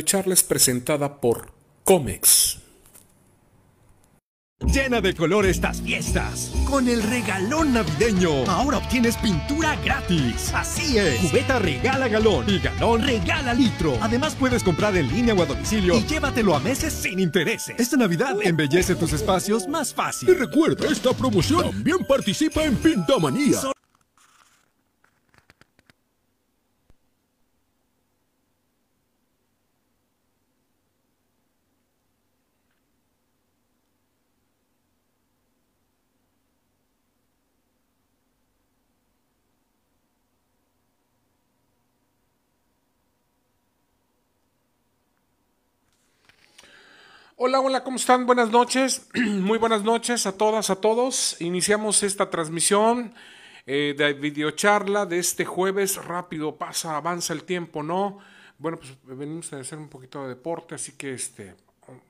La videocharla es presentada por Comex. Llena de color estas fiestas. Con el regalón navideño. Ahora obtienes pintura gratis. Así es. Cubeta regala galón y galón regala litro. Además puedes comprar en línea o a domicilio y llévatelo a meses sin intereses. Esta Navidad embellece tus espacios más fácil. Y recuerda, esta promoción también participa en Pintamanía. Hola, hola, ¿cómo están? Buenas noches, muy buenas noches a todas, a todos. Iniciamos esta transmisión eh, de videocharla de este jueves. Rápido pasa, avanza el tiempo, ¿no? Bueno, pues venimos a hacer un poquito de deporte, así que este,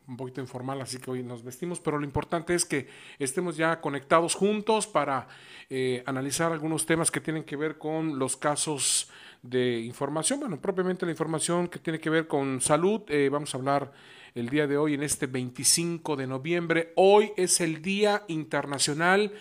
un poquito informal, así que hoy nos vestimos, pero lo importante es que estemos ya conectados juntos para eh, analizar algunos temas que tienen que ver con los casos de información, bueno, propiamente la información que tiene que ver con salud. Eh, vamos a hablar el día de hoy, en este 25 de noviembre. Hoy es el Día Internacional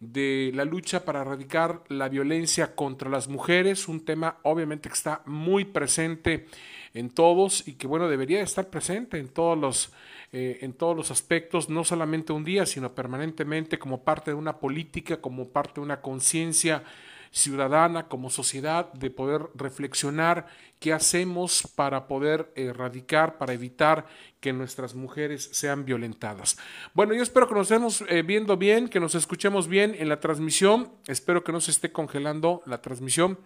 de la lucha para erradicar la violencia contra las mujeres, un tema obviamente que está muy presente en todos y que bueno, debería estar presente en todos los eh, en todos los aspectos, no solamente un día, sino permanentemente como parte de una política, como parte de una conciencia ciudadana, como sociedad, de poder reflexionar qué hacemos para poder erradicar, para evitar que nuestras mujeres sean violentadas. Bueno, yo espero que nos estemos eh, viendo bien, que nos escuchemos bien en la transmisión. Espero que no se esté congelando la transmisión.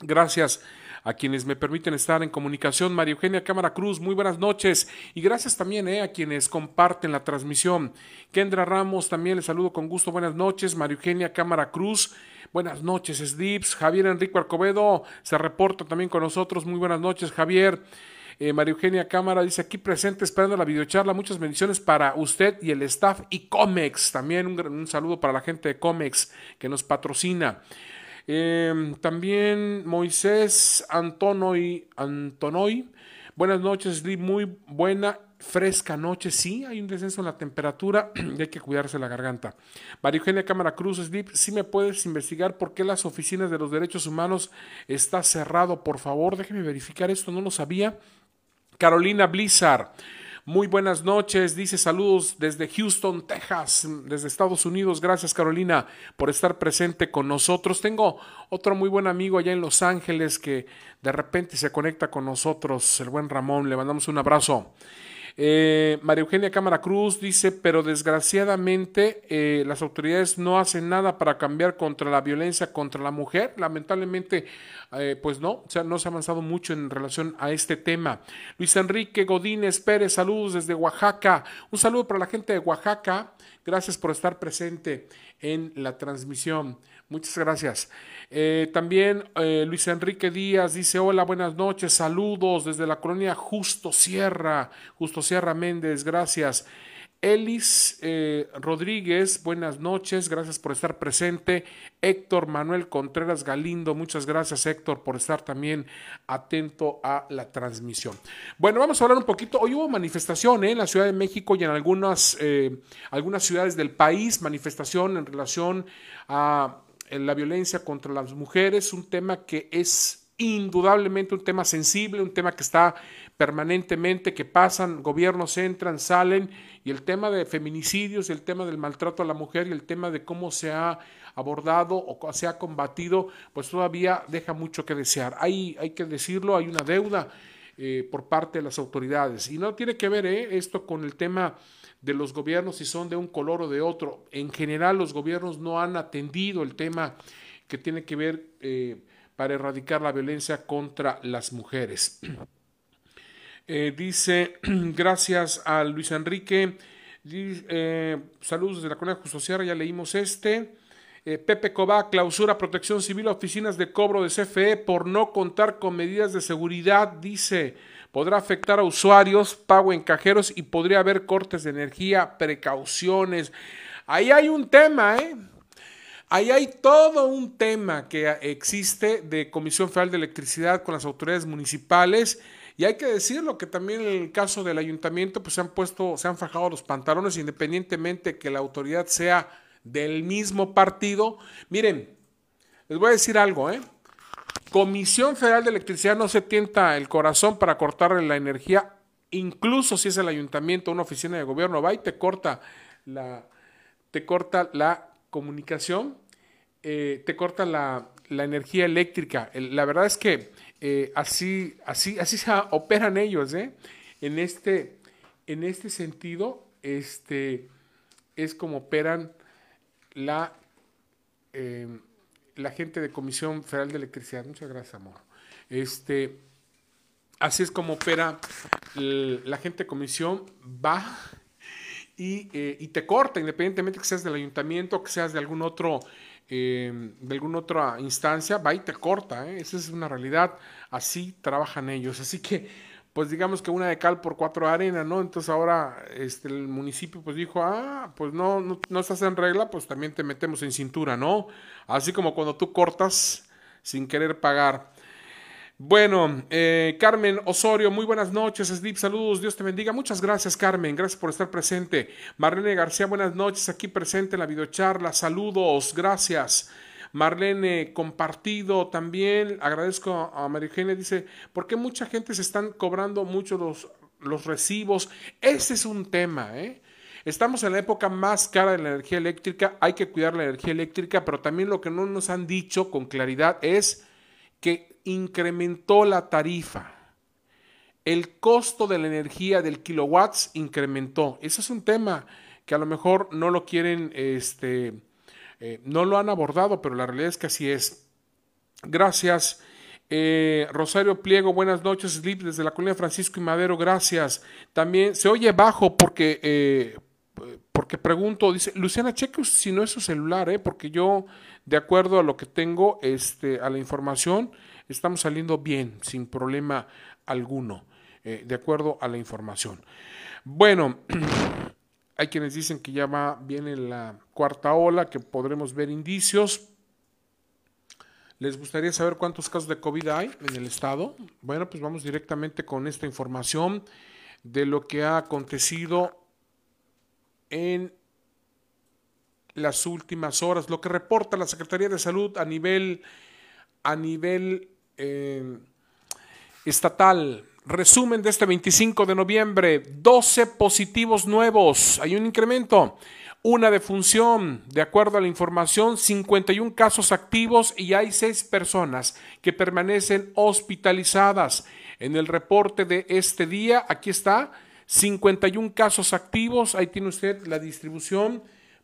Gracias a quienes me permiten estar en comunicación. María Eugenia Cámara Cruz, muy buenas noches. Y gracias también eh, a quienes comparten la transmisión. Kendra Ramos, también les saludo con gusto. Buenas noches. María Eugenia Cámara Cruz. Buenas noches, Slips. Javier Enrico Arcobedo se reporta también con nosotros. Muy buenas noches, Javier. Eh, María Eugenia Cámara dice aquí presente esperando la videocharla. Muchas bendiciones para usted y el staff y Comex. También un, un saludo para la gente de Comex que nos patrocina. Eh, también Moisés Antonoy. Buenas noches, Slip. Muy buena fresca noche, sí, hay un descenso en la temperatura y hay que cuidarse la garganta. María Eugenia Cámara Cruz, Slip, sí me puedes investigar por qué las oficinas de los derechos humanos está cerrado, por favor, déjeme verificar esto, no lo sabía. Carolina Blizzard, muy buenas noches, dice saludos desde Houston, Texas, desde Estados Unidos. Gracias Carolina por estar presente con nosotros. Tengo otro muy buen amigo allá en Los Ángeles que de repente se conecta con nosotros, el buen Ramón. Le mandamos un abrazo. Eh, María Eugenia Cámara Cruz dice, pero desgraciadamente eh, las autoridades no hacen nada para cambiar contra la violencia contra la mujer. Lamentablemente, eh, pues no, o sea, no se ha avanzado mucho en relación a este tema. Luis Enrique Godínez Pérez, saludos desde Oaxaca. Un saludo para la gente de Oaxaca. Gracias por estar presente en la transmisión. Muchas gracias. Eh, también eh, Luis Enrique Díaz dice, hola, buenas noches, saludos desde la colonia Justo Sierra, Justo Sierra Méndez, gracias. Elis eh, Rodríguez, buenas noches, gracias por estar presente. Héctor Manuel Contreras Galindo, muchas gracias Héctor por estar también atento a la transmisión. Bueno, vamos a hablar un poquito. Hoy hubo manifestación en la Ciudad de México y en algunas, algunas ciudades del país, manifestación en relación a la violencia contra las mujeres, un tema que es indudablemente un tema sensible, un tema que está permanentemente, que pasan, gobiernos entran, salen, y el tema de feminicidios, el tema del maltrato a la mujer y el tema de cómo se ha abordado o se ha combatido, pues todavía deja mucho que desear. Hay, hay que decirlo, hay una deuda eh, por parte de las autoridades. Y no tiene que ver eh, esto con el tema de los gobiernos si son de un color o de otro. En general los gobiernos no han atendido el tema que tiene que ver eh, para erradicar la violencia contra las mujeres. Eh, dice, gracias a Luis Enrique, eh, saludos de la Colonia Justo Sierra, ya leímos este. Pepe Cobá, clausura protección civil oficinas de cobro de CFE por no contar con medidas de seguridad, dice podrá afectar a usuarios, pago en cajeros y podría haber cortes de energía, precauciones. Ahí hay un tema, ¿eh? Ahí hay todo un tema que existe de Comisión Federal de Electricidad con las autoridades municipales Y hay que decirlo que también en el caso del ayuntamiento, pues se han puesto, se han fajado los pantalones independientemente que la autoridad sea del mismo partido. Miren, les voy a decir algo, ¿eh? Comisión Federal de Electricidad no se tienta el corazón para cortarle la energía, incluso si es el ayuntamiento, una oficina de gobierno, va y te corta la, te corta la comunicación, eh, te corta la, energía eléctrica. la verdad es que eh, así, así, así se operan ellos, ¿eh? En este, en este sentido, este, es como operan la, em, la gente de Comisión Federal de Electricidad. Muchas gracias, amor. Este, así es como opera la gente de comisión, va eh, y, te corta, independientemente que seas del ayuntamiento, que seas de algún otro, em, de alguna otra instancia, va y te corta. ¿eh? Esa es una realidad. Así trabajan ellos. Así que pues digamos que una de cal por cuatro de arena, ¿no? Entonces ahora este, el municipio pues dijo, ah, pues no, no, no estás en regla, pues también te metemos en cintura, ¿no? Así como cuando tú cortas sin querer pagar. Bueno, eh, Carmen Osorio, muy buenas noches, Slip, saludos, Dios te bendiga. Muchas gracias, Carmen, gracias por estar presente. Marlene García, buenas noches, aquí presente en la videocharla, saludos, gracias. Marlene, compartido también. Agradezco a María Eugenia, dice, ¿por qué mucha gente se están cobrando mucho los, los recibos? Ese es un tema, ¿eh? Estamos en la época más cara de la energía eléctrica, hay que cuidar la energía eléctrica, pero también lo que no nos han dicho con claridad es que incrementó la tarifa. El costo de la energía del kilowatts incrementó. Ese es un tema que a lo mejor no lo quieren este, eh, no lo han abordado, pero la realidad es que así es. Gracias. Eh, Rosario Pliego, buenas noches, Slip desde la colonia Francisco y Madero, gracias. También se oye bajo porque, eh, porque pregunto, dice, Luciana, cheque si no es su celular, eh, porque yo, de acuerdo a lo que tengo, este, a la información, estamos saliendo bien, sin problema alguno, de acuerdo a la información. Bueno, Hay quienes dicen que ya va, viene la cuarta ola, que podremos ver indicios. ¿Les gustaría saber cuántos casos de COVID hay en el estado? Bueno, pues vamos directamente con esta información de lo que ha acontecido en las últimas horas, lo que reporta la Secretaría de Salud a nivel, a nivel eh, estatal. Resumen de este 25 de noviembre, 12 positivos nuevos, hay un incremento, una defunción, de acuerdo a la información, 51 casos activos y hay 6 personas que permanecen hospitalizadas. En el reporte de este día, aquí está, 51 casos activos, ahí tiene usted la distribución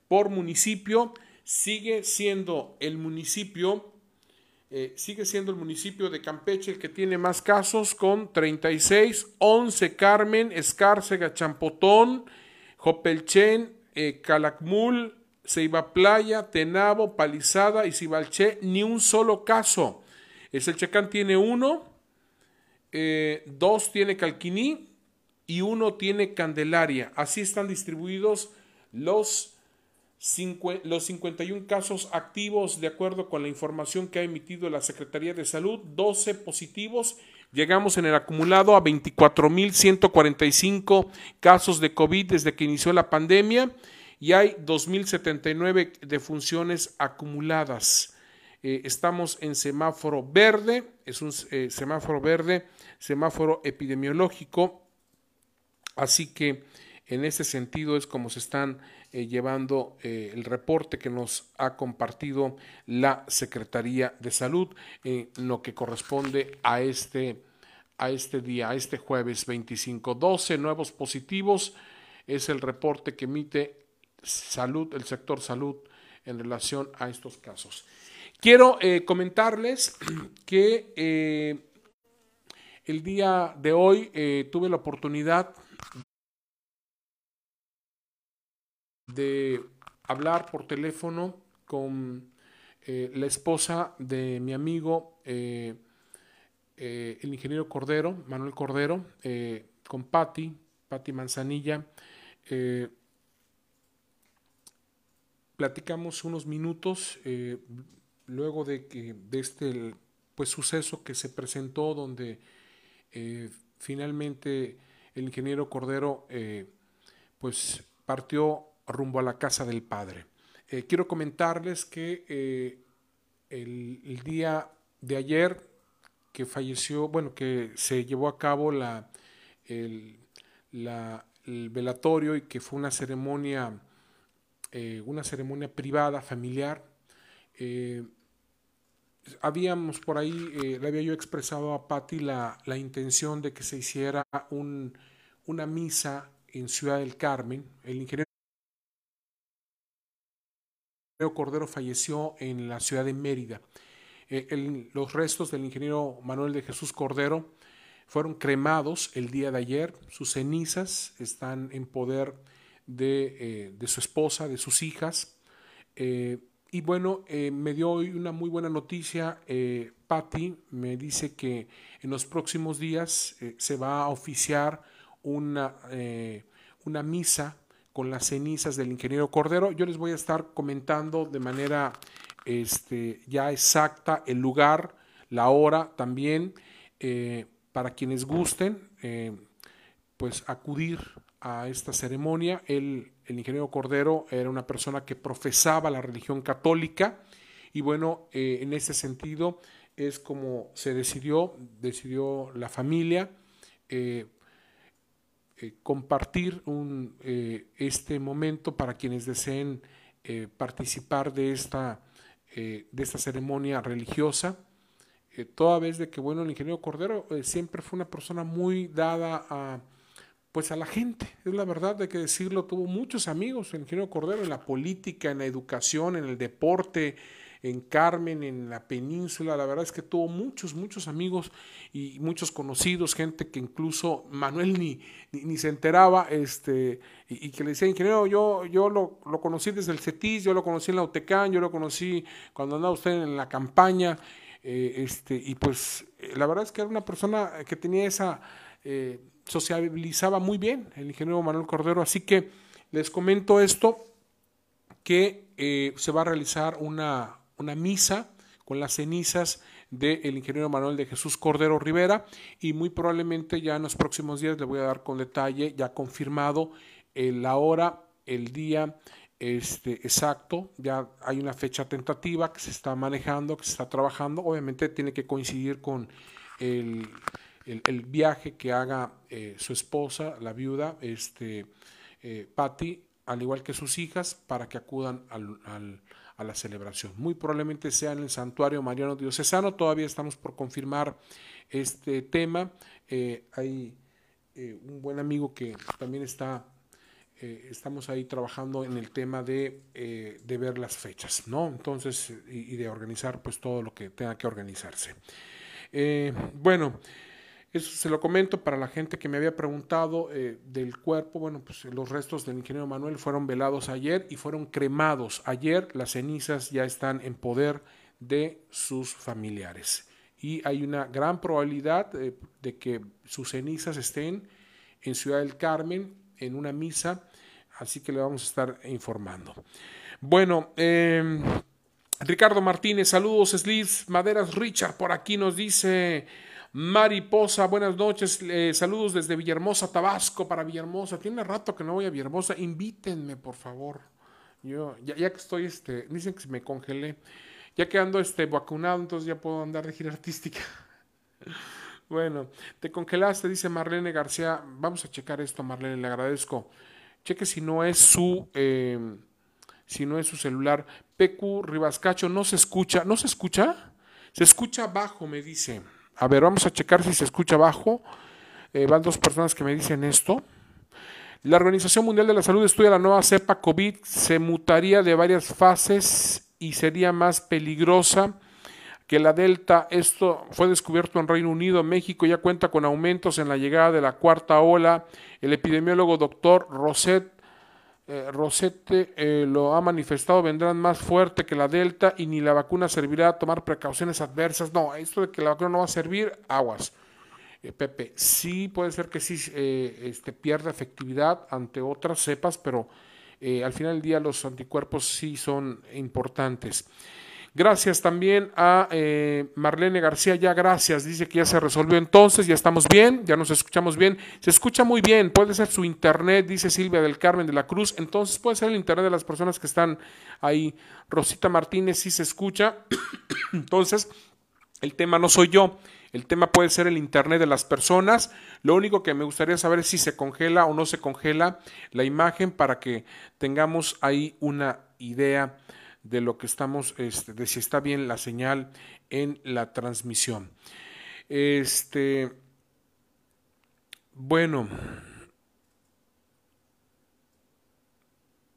por municipio, sigue siendo el municipio eh, sigue siendo el municipio de Campeche el que tiene más casos con 36, 11 Carmen, Escárcega, Champotón, Jopelchen, eh, Calakmul, Ceiba Playa, Tenabo, Palizada y Cibalché, ni un solo caso. Checán tiene uno, eh, dos tiene Calquiní y uno tiene Candelaria. Así están distribuidos los los 51 casos activos de acuerdo con la información que ha emitido la Secretaría de Salud, 12 positivos. Llegamos en el acumulado a 24.145 casos de COVID desde que inició la pandemia y hay 2.079 defunciones acumuladas. Eh, estamos en semáforo verde, es un eh, semáforo verde, semáforo epidemiológico, así que en ese sentido es como se están eh, llevando eh, el reporte que nos ha compartido la Secretaría de Salud en lo que corresponde a este, a este día, a este jueves 25. 12 nuevos positivos es el reporte que emite salud, el sector salud en relación a estos casos. Quiero eh, comentarles que el día de hoy tuve la oportunidad de hablar por teléfono con eh, la esposa de mi amigo, eh, eh, el ingeniero Cordero, Manuel Cordero, con Patti, Patti Manzanilla. platicamos unos minutos luego de que de este pues suceso que se presentó donde finalmente el ingeniero Cordero pues partió rumbo a la casa del Padre. Eh, quiero comentarles que eh, el, día de ayer que falleció, bueno, que se llevó a cabo la, el, velatorio y que fue una ceremonia, una ceremonia privada, familiar, habíamos por ahí, le había yo expresado a Patti la, la, intención de que se hiciera un, una misa en Ciudad del Carmen. El ingeniero Cordero falleció en la ciudad de Mérida. Eh, los restos del ingeniero Manuel de Jesús Cordero fueron cremados el día de ayer. Sus cenizas están en poder de, eh, su esposa, de sus hijas. Eh, y bueno, me dio hoy una muy buena noticia. Patti me dice que en los próximos días se va a oficiar una, una misa con las cenizas del ingeniero Cordero. Yo les voy a estar comentando de manera este, ya exacta el lugar, la hora también, eh, para quienes gusten, eh, pues acudir a esta ceremonia. el ingeniero Cordero era una persona que profesaba la religión católica y bueno, en ese sentido es como se decidió, decidió la familia eh, compartir eh, este momento para quienes deseen eh, participar de esta, de esta ceremonia religiosa. toda vez de que, bueno, el ingeniero Cordero siempre fue una persona muy dada a, pues a la gente, es la verdad, hay que decirlo, tuvo muchos amigos el ingeniero Cordero en la política, en la educación, en el deporte, en Carmen, en la península. La verdad es que tuvo muchos, muchos amigos y muchos conocidos, gente que incluso Manuel ni, ni, se enteraba, este, y, que le decía, ingeniero, yo, yo lo, lo, conocí desde el CETIS, yo lo conocí en la UTECAN, yo lo conocí cuando andaba usted en la campaña, eh, este, y pues eh, la verdad es que era una persona que tenía esa, eh, sociabilizaba muy bien, el ingeniero Manuel Cordero, así que les comento esto, que se va a realizar una, una misa con las cenizas del ingeniero Manuel de Jesús Cordero Rivera y muy probablemente ya en los próximos días le voy a dar con detalle, ya confirmado la hora, el día este, exacto, ya hay una fecha tentativa que se está manejando, que se está trabajando, obviamente tiene que coincidir con el, viaje que haga eh, su esposa, la viuda, este, eh, al igual que sus hijas, para que acudan al a la celebración. Muy probablemente sea en el santuario mariano diocesano, todavía estamos por confirmar este tema. Eh, hay eh, un buen amigo que también está, eh, estamos ahí trabajando en el tema de, de ver las fechas, ¿no? Entonces, y, y, de organizar pues todo lo que tenga que organizarse. bueno, eso se lo comento para la gente que me había preguntado eh, del cuerpo. Bueno, pues los restos del ingeniero Manuel fueron velados ayer y fueron cremados. Ayer las cenizas ya están en poder de sus familiares. Y hay una gran probabilidad eh, de que sus cenizas estén en Ciudad del Carmen en una misa. Así que le vamos a estar informando. Bueno, em, Ricardo Martínez, saludos, Slips, Maderas Richard, por aquí nos dice... Mariposa, buenas noches. saludos desde Villahermosa, Tabasco, para Villahermosa. Tiene rato que no voy a Villahermosa. Invítenme, por favor. Yo, ya, que estoy, este, dicen que me congelé. Ya que ando este, vacunado, entonces ya puedo andar de gira artística. bueno, te congelaste, dice Marlene García. Vamos a checar esto, Marlene, le agradezco. Cheque si no es su, eh, si no es su celular. PQ Ribascacho, no se escucha. ¿No se escucha? Se escucha bajo, me dice. A ver, vamos a checar si se escucha abajo. Eh, van dos personas que me dicen esto. La Organización Mundial de la Salud estudia la nueva cepa COVID, se mutaría de varias fases y sería más peligrosa que la Delta. Esto fue descubierto en Reino Unido. México ya cuenta con aumentos en la llegada de la cuarta ola. El epidemiólogo doctor Roset eh, Rosette eh, lo ha manifestado, vendrán más fuerte que la Delta y ni la vacuna servirá a tomar precauciones adversas. No, esto de que la vacuna no va a servir, aguas. Eh, Pepe, sí puede ser que sí este, pierda efectividad ante otras cepas, pero al final del día los anticuerpos sí son importantes. Gracias también a eh, Marlene García, ya gracias, dice que ya se resolvió entonces, ya estamos bien, ya nos escuchamos bien, se escucha muy bien, puede ser su internet, dice Silvia del Carmen de la Cruz, entonces puede ser el internet de las personas que están ahí. Rosita Martínez sí se escucha, entonces el tema no soy yo, el tema puede ser el internet de las personas, lo único que me gustaría saber es si se congela o no se congela la imagen para que tengamos ahí una idea de lo que estamos, este, de si está bien la señal en la transmisión. Este, bueno,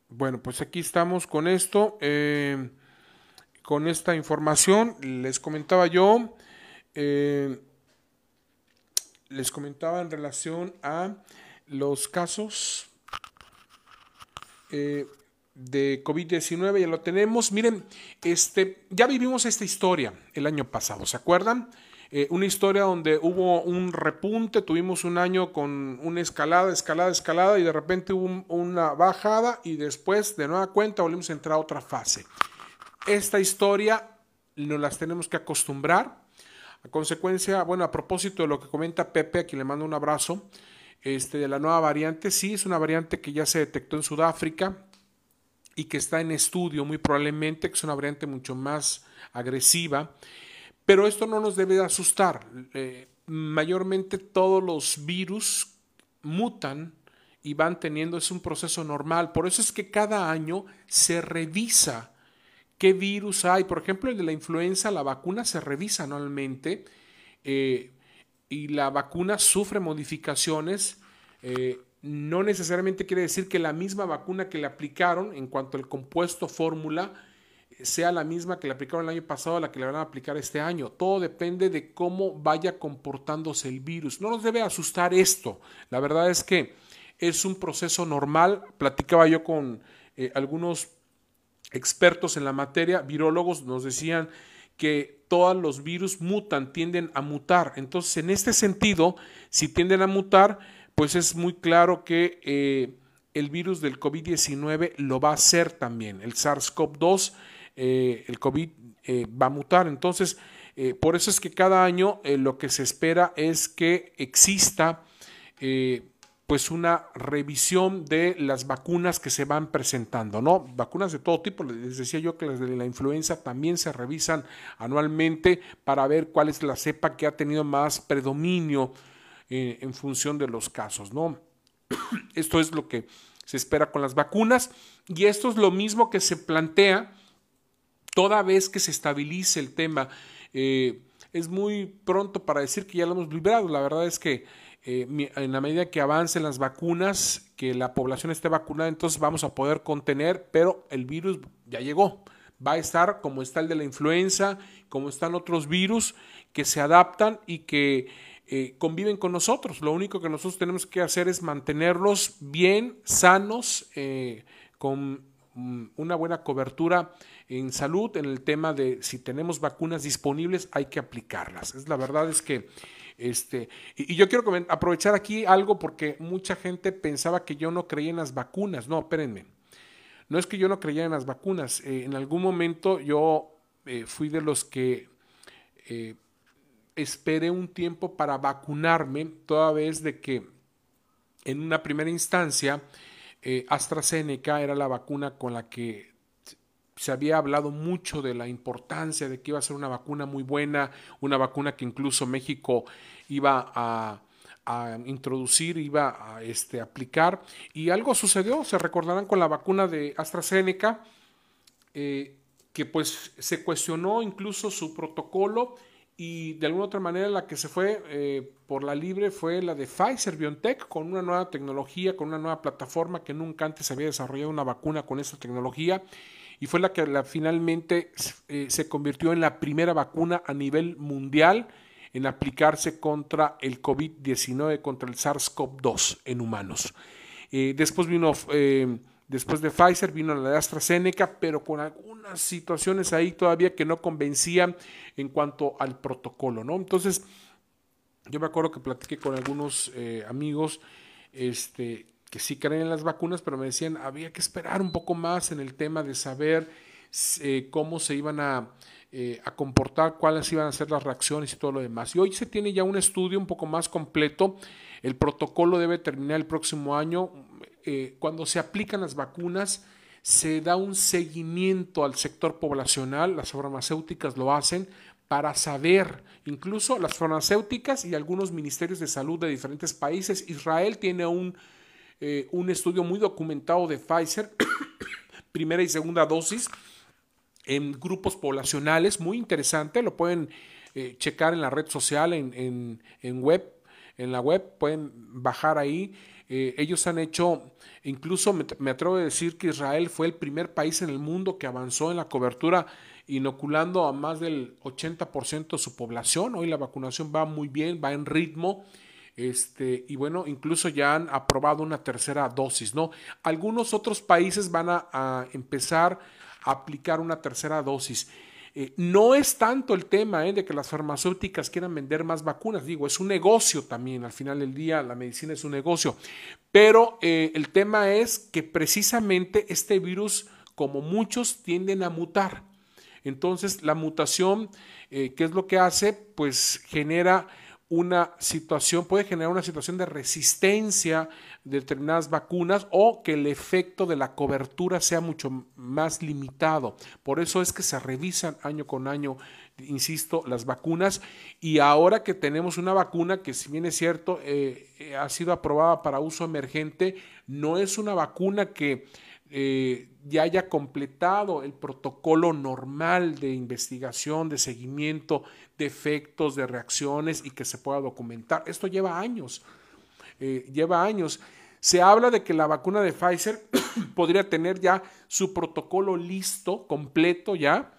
bueno, pues aquí estamos con esto, eh, con esta información. Les comentaba yo, eh, les comentaba en relación a los casos. Eh, de COVID-19, ya lo tenemos. Miren, este, ya vivimos esta historia el año pasado, ¿se acuerdan? Eh, una historia donde hubo un repunte, tuvimos un año con una escalada, escalada, escalada y de repente hubo una bajada y después de nueva cuenta volvimos a entrar a otra fase. Esta historia nos las tenemos que acostumbrar. A consecuencia, bueno, a propósito de lo que comenta Pepe, a quien le mando un abrazo, este, de la nueva variante, sí, es una variante que ya se detectó en Sudáfrica, y que está en estudio muy probablemente, que es una variante mucho más agresiva, pero esto no nos debe asustar. Eh, mayormente todos los virus mutan y van teniendo, es un proceso normal, por eso es que cada año se revisa qué virus hay. Por ejemplo, el de la influenza, la vacuna se revisa anualmente eh, y la vacuna sufre modificaciones. Eh, no necesariamente quiere decir que la misma vacuna que le aplicaron en cuanto al compuesto fórmula sea la misma que le aplicaron el año pasado a la que le van a aplicar este año. Todo depende de cómo vaya comportándose el virus. No nos debe asustar esto. La verdad es que es un proceso normal. Platicaba yo con eh, algunos expertos en la materia, virólogos, nos decían que todos los virus mutan, tienden a mutar. Entonces, en este sentido, si tienden a mutar, pues es muy claro que eh, el virus del COVID-19 lo va a hacer también. El SARS-CoV-2, eh, el COVID eh, va a mutar. Entonces, por eso es que cada año lo que se espera es que exista pues una revisión de las vacunas que se van presentando, ¿no? Vacunas de todo tipo, les decía yo que las de la influenza también se revisan anualmente para ver cuál es la cepa que ha tenido más predominio eh, en función de los casos, ¿no? Esto es lo que se espera con las vacunas y esto es lo mismo que se plantea toda vez que se estabilice el tema. Eh, es muy pronto para decir que ya lo hemos librado. La verdad es que eh, en la medida que avancen las vacunas, que la población esté vacunada, entonces vamos a poder contener, pero el virus ya llegó. Va a estar como está el de la influenza, como están otros virus que se adaptan y que eh, conviven con nosotros. Lo único que nosotros tenemos que hacer es mantenerlos bien, sanos, eh, con mm, una buena cobertura en salud, en el tema de si tenemos vacunas disponibles, hay que aplicarlas. Es la verdad es que este, y, yo quiero aprovechar aquí algo porque mucha gente pensaba que yo no creía en las vacunas. No, espérenme. No es que yo no creía en las vacunas. Eh, en algún momento yo fui de los que esperé un tiempo para vacunarme, toda vez de que en una primera instancia eh, AstraZeneca era la vacuna con la que se había hablado mucho de la importancia de que iba a ser una vacuna muy buena, una vacuna que incluso México iba a, introducir, iba a este, aplicar, y algo sucedió, se recordarán con la vacuna de AstraZeneca, eh, que pues se cuestionó incluso su protocolo y de alguna otra manera la que se fue eh, por la libre fue la de Pfizer BioNTech con una nueva tecnología, con una nueva plataforma que nunca antes había desarrollado una vacuna con esa tecnología y fue la que finalmente eh, se convirtió en la primera vacuna a nivel mundial en aplicarse contra el COVID-19, contra el SARS-CoV-2 en humanos. Eh, después vino Después de Pfizer vino la de AstraZeneca, pero con algunas situaciones ahí todavía que no convencían en cuanto al protocolo, ¿no? Entonces, yo me acuerdo que platiqué con algunos eh, amigos este, que sí creen en las vacunas, pero me decían, había que esperar un poco más en el tema de saber eh, cómo se iban a, eh, a, comportar, cuáles iban a ser las reacciones y todo lo demás. Y hoy se tiene ya un estudio un poco más completo. El protocolo debe terminar el próximo año. Cuando se aplican las vacunas, se da un seguimiento al sector poblacional, las farmacéuticas lo hacen para saber, incluso las farmacéuticas y algunos ministerios de salud de diferentes países. Israel tiene un, eh, un estudio muy documentado de Pfizer, primera y segunda dosis, en grupos poblacionales, muy interesante, lo pueden eh, checar en la red social, en, en, web, en la web, pueden bajar ahí. Eh, ellos han hecho, incluso me, atrevo a decir que Israel fue el primer país en el mundo que avanzó en la cobertura inoculando a más del 80% de su población. Hoy la vacunación va muy bien, va en ritmo. Este, y bueno, incluso ya han aprobado una tercera dosis, ¿no? Algunos otros países van a, empezar a aplicar una tercera dosis. Eh, no es tanto el tema ¿eh? de que las farmacéuticas quieran vender más vacunas, digo, es un negocio también, al final del día la medicina es un negocio, pero eh, el tema es que precisamente este virus, como muchos, tienden a mutar. Entonces, la mutación, ¿qué es lo que hace? Pues genera una situación, puede generar una situación de resistencia de determinadas vacunas o que el efecto de la cobertura sea mucho más limitado. Por eso es que se revisan año con año, insisto, las vacunas y ahora que tenemos una vacuna que si bien es cierto eh, eh, ha sido aprobada para uso emergente, no es una vacuna que eh, ya haya completado el protocolo normal de investigación, de seguimiento de efectos, de reacciones y que se pueda documentar. Esto lleva años, eh, lleva años. Se habla de que la vacuna de Pfizer podría tener ya su protocolo listo, completo ya,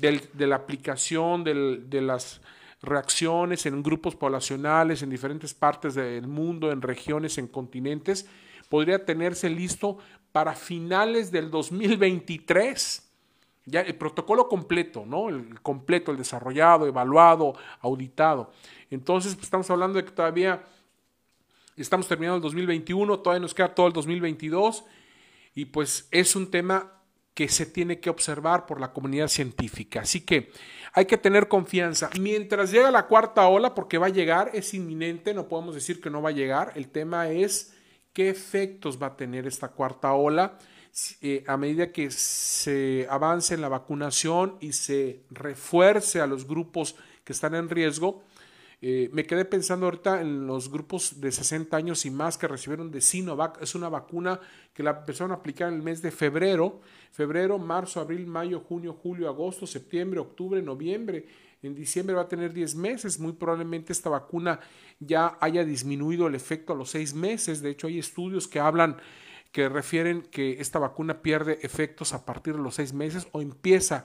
de la aplicación de las reacciones en grupos poblacionales, en diferentes partes del mundo, en regiones, en continentes, podría tenerse listo para finales del 2023. Ya el protocolo completo, ¿no? El completo, el desarrollado, evaluado, auditado. Entonces, pues, estamos hablando de que todavía estamos terminando el 2021, todavía nos queda todo el 2022 y pues es un tema que se tiene que observar por la comunidad científica. Así que hay que tener confianza. Mientras llega la cuarta ola, porque va a llegar, es inminente, no podemos decir que no va a llegar, el tema es qué efectos va a tener esta cuarta ola eh, a medida que se avance en la vacunación y se refuerce a los grupos que están en riesgo. Eh, me quedé pensando ahorita en los grupos de 60 años y más que recibieron de Sinovac. Es una vacuna que la empezaron a aplicar en el mes de febrero, febrero, marzo, abril, mayo, junio, julio, agosto, septiembre, octubre, noviembre. En diciembre va a tener 10 meses. Muy probablemente esta vacuna ya haya disminuido el efecto a los 6 meses. De hecho, hay estudios que hablan, que refieren que esta vacuna pierde efectos a partir de los 6 meses o empieza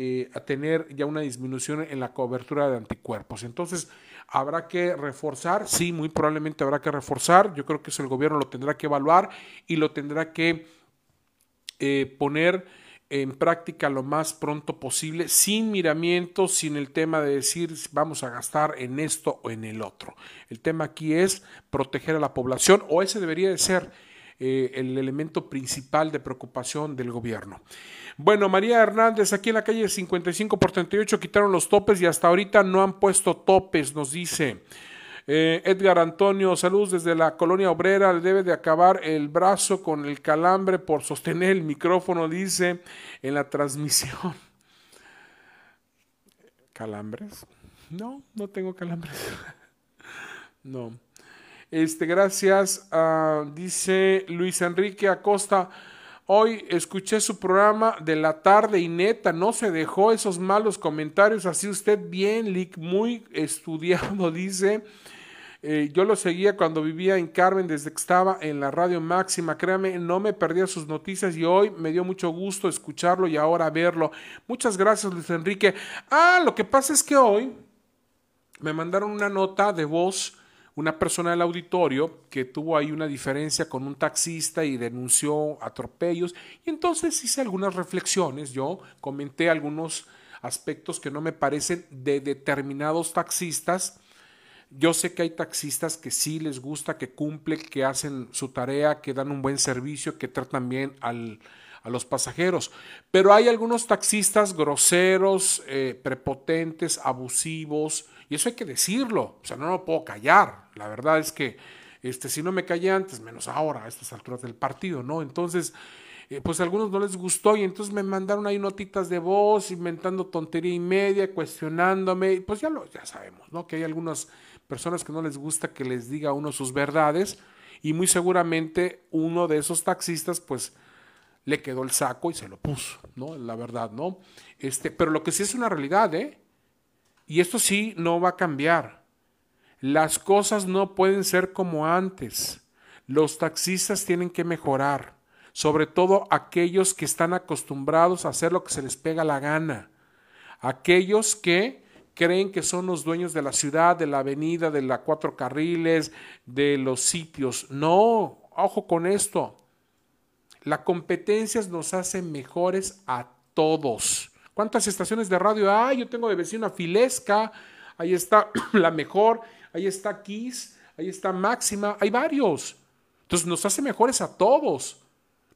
eh, a tener ya una disminución en la cobertura de anticuerpos. Entonces, ¿habrá que reforzar? Sí, muy probablemente habrá que reforzar. Yo creo que eso el gobierno lo tendrá que evaluar y lo tendrá que eh, poner en práctica lo más pronto posible, sin miramientos, sin el tema de decir vamos a gastar en esto o en el otro. El tema aquí es proteger a la población o ese debería de ser eh, el elemento principal de preocupación del gobierno. Bueno, María Hernández, aquí en la calle 55 por 38 quitaron los topes y hasta ahorita no han puesto topes, nos dice. Eh, Edgar Antonio, saludos desde la colonia obrera, le debe de acabar el brazo con el calambre por sostener el micrófono, dice en la transmisión. ¿Calambres? No, no tengo calambres. no. Este, gracias, dice Luis Enrique Acosta. Hoy escuché su programa de la tarde y neta, no se dejó esos malos comentarios. Así usted bien, Lick, muy estudiado, dice. Eh, yo lo seguía cuando vivía en Carmen desde que estaba en la radio máxima. Créame, no me perdía sus noticias y hoy me dio mucho gusto escucharlo y ahora verlo. Muchas gracias, Luis Enrique. Ah, lo que pasa es que hoy me mandaron una nota de voz una persona del auditorio que tuvo ahí una diferencia con un taxista y denunció atropellos y entonces hice algunas reflexiones, yo comenté algunos aspectos que no me parecen de determinados taxistas yo sé que hay taxistas que sí les gusta, que cumplen, que hacen su tarea, que dan un buen servicio, que tratan bien a los pasajeros. Pero hay algunos taxistas groseros, eh, prepotentes, abusivos, y eso hay que decirlo, o sea, no lo puedo callar. La verdad es que este, si no me callé antes, menos ahora, a estas alturas del partido, ¿no? Entonces, eh, pues a algunos no les gustó y entonces me mandaron ahí notitas de voz, inventando tontería y media, cuestionándome, pues ya lo, ya sabemos, ¿no? Que hay algunas personas que no les gusta que les diga uno sus verdades, y muy seguramente uno de esos taxistas, pues, le quedó el saco y se lo puso, ¿no? La verdad, ¿no? Este, pero lo que sí es una realidad, ¿eh? Y esto sí no va a cambiar. Las cosas no pueden ser como antes. Los taxistas tienen que mejorar, sobre todo aquellos que están acostumbrados a hacer lo que se les pega la gana. Aquellos que creen que son los dueños de la ciudad, de la avenida, de la cuatro carriles, de los sitios. No, ojo con esto. La competencia nos hace mejores a todos. ¿Cuántas estaciones de radio hay? Yo tengo de vecino a Filesca, ahí está la mejor, ahí está Kiss, ahí está Máxima, hay varios. Entonces nos hace mejores a todos.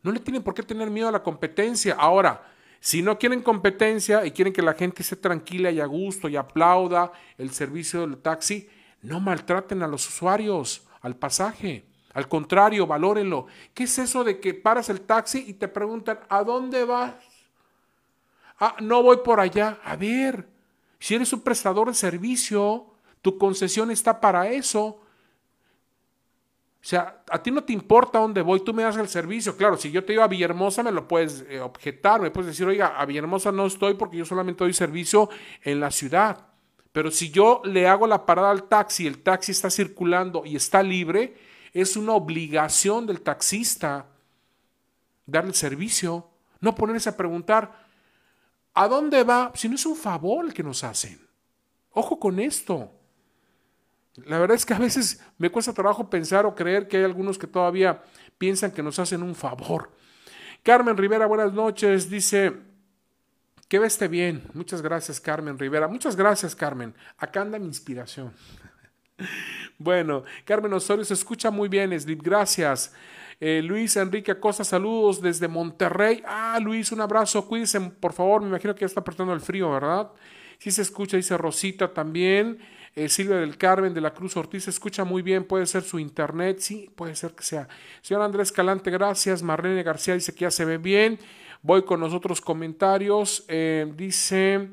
No le tienen por qué tener miedo a la competencia. Ahora, si no quieren competencia y quieren que la gente esté tranquila y a gusto y aplauda el servicio del taxi, no maltraten a los usuarios, al pasaje. Al contrario, valórenlo. ¿Qué es eso de que paras el taxi y te preguntan, ¿a dónde vas? Ah, no voy por allá. A ver, si eres un prestador de servicio, tu concesión está para eso. O sea, a ti no te importa dónde voy, tú me das el servicio. Claro, si yo te digo a Villahermosa, me lo puedes eh, objetar, me puedes decir, oiga, a Villahermosa no estoy porque yo solamente doy servicio en la ciudad. Pero si yo le hago la parada al taxi, el taxi está circulando y está libre, es una obligación del taxista darle servicio, no ponerse a preguntar, ¿a dónde va? Si no es un favor el que nos hacen. Ojo con esto. La verdad es que a veces me cuesta trabajo pensar o creer que hay algunos que todavía piensan que nos hacen un favor. Carmen Rivera, buenas noches. Dice, que veste bien. Muchas gracias, Carmen Rivera. Muchas gracias, Carmen. Acá anda mi inspiración. Bueno, Carmen Osorio se escucha muy bien, Slip, gracias. Eh, Luis Enrique Acosta, saludos desde Monterrey. Ah, Luis, un abrazo, cuídense, por favor, me imagino que ya está apretando el frío, ¿verdad? Sí se escucha, dice Rosita también. Eh, Silvia del Carmen de la Cruz Ortiz se escucha muy bien, puede ser su internet, sí, puede ser que sea. Señor Andrés Calante, gracias. Marlene García dice que ya se ve bien. Voy con los otros comentarios. Eh, dice...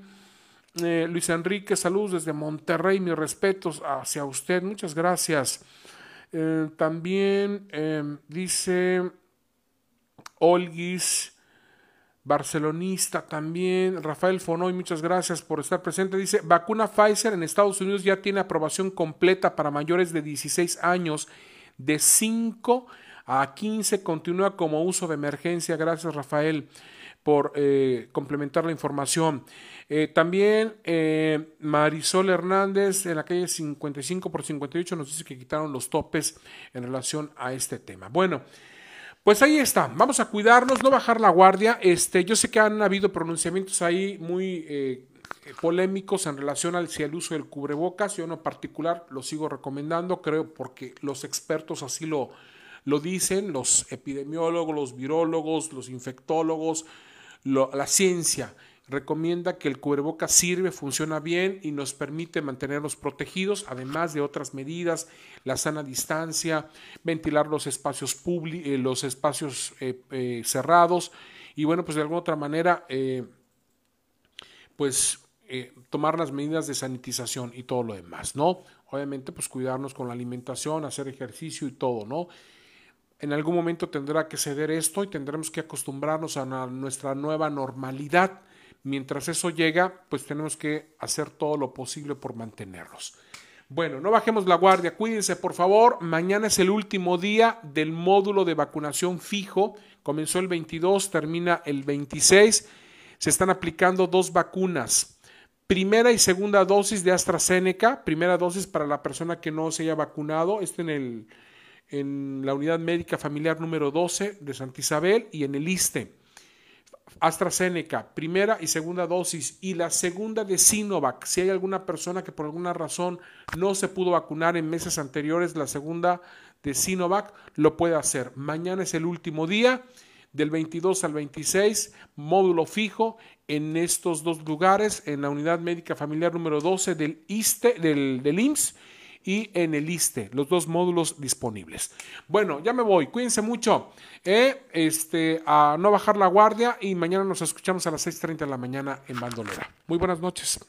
Eh, Luis Enrique, saludos desde Monterrey, mis respetos hacia usted, muchas gracias. Eh, también dice Olguis, barcelonista también, Rafael Fonoy, muchas gracias por estar presente. Dice, vacuna Pfizer en Estados Unidos ya tiene aprobación completa para mayores de 16 años, de 5 a 15, continúa como uso de emergencia. Gracias, Rafael por eh, complementar la información. Eh, también eh, Marisol Hernández en la calle 55 por 58 nos dice que quitaron los topes en relación a este tema. Bueno, pues ahí está. Vamos a cuidarnos, no bajar la guardia. Este, yo sé que han habido pronunciamientos ahí muy polémicos en relación al, si el uso del cubrebocas. Yo en particular lo sigo recomendando, creo, porque los expertos así lo, lo dicen, los epidemiólogos, los virólogos, los infectólogos, la ciencia recomienda que el cubrebocas sirve, funciona bien y nos permite mantenernos protegidos, además de otras medidas, la sana distancia, ventilar los espacios públicos, eh, los espacios eh, eh, cerrados y bueno, pues de alguna otra manera, pues tomar las medidas de sanitización y todo lo demás, ¿no? Obviamente, pues cuidarnos con la alimentación, hacer ejercicio y todo, ¿no? En algún momento tendrá que ceder esto y tendremos que acostumbrarnos a nuestra nueva normalidad. Mientras eso llega, pues tenemos que hacer todo lo posible por mantenerlos. Bueno, no bajemos la guardia, cuídense por favor. Mañana es el último día del módulo de vacunación fijo. Comenzó el 22, termina el 26. Se están aplicando dos vacunas. Primera y segunda dosis de AstraZeneca. Primera dosis para la persona que no se haya vacunado. Este en el en la unidad médica familiar número 12 de Santa Isabel y en el ISTE. AstraZeneca, primera y segunda dosis, y la segunda de Sinovac. Si hay alguna persona que por alguna razón no se pudo vacunar en meses anteriores, la segunda de Sinovac lo puede hacer. Mañana es el último día del 22 al 26, módulo fijo en estos dos lugares, en la unidad médica familiar número 12 del, ISTE, del, del IMSS y en el ISTE, los dos módulos disponibles. Bueno, ya me voy, cuídense mucho, eh, este, a no bajar la guardia y mañana nos escuchamos a las 6.30 de la mañana en Bandolera. Muy buenas noches.